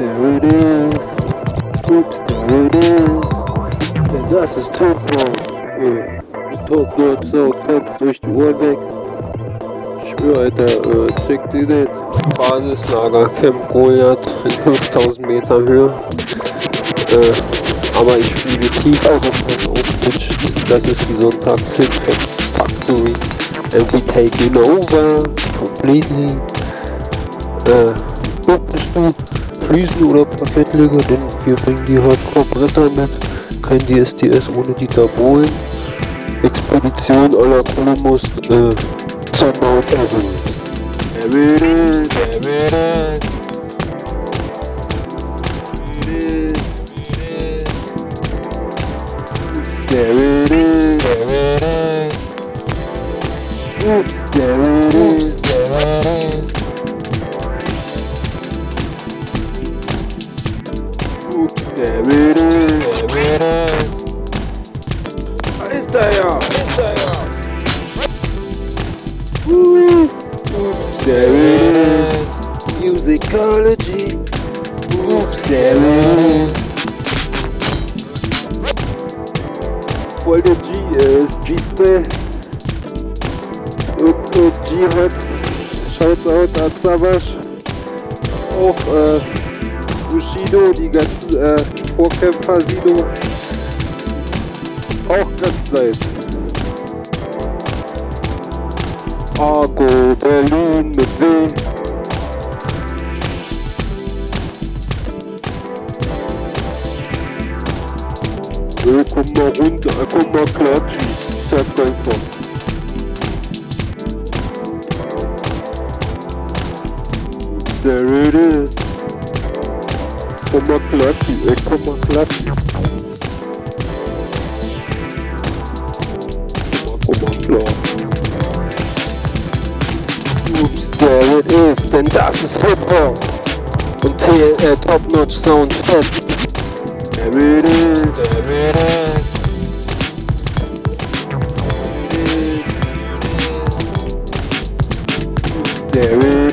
there it is. Oops, there it is. Denn das ist Topnotch. Äh, Topnotch so fetzt durch die Uhr weg. Ich schwör, Alter, äh, check die jetzt. Basislager Camp Goliath in 5000 Meter Höhe. Äh, aber ich fliege tief auf von Oak Das ist die Sonntagshit Factory. And we taking over completely. Äh, du? Friesen oder Parkettleger, denn wir bringen die Hardcore-Bretter mit. Kein DSDS ohne Dieter Bohlen. Expedition à la Columbus äh, zur Mount Everest. There it is, there it is. Oops, there it is, There it is. There it is. there, Freestyle. Woo. Oops, there it is. Musicology. Oops, there it is. Folge G, äh, G-Spray. Up, up, G-Hop. Shoutout an Savage. Auch, äh, Bushido, die ganzen, äh, Vorkämpfer, Sido. Auch ganz nice. Argo, Berlin mit W. Äh, komm mal runter, äh, komm mal klatschen. Ich sag einfach. There it is. Come on, clap it. Come on, clap. Come on, clap. Oops, there it is. Then das ist Football. Und TNL Top Notch Sound fetzt. There it is. There it is. There it is. There it is.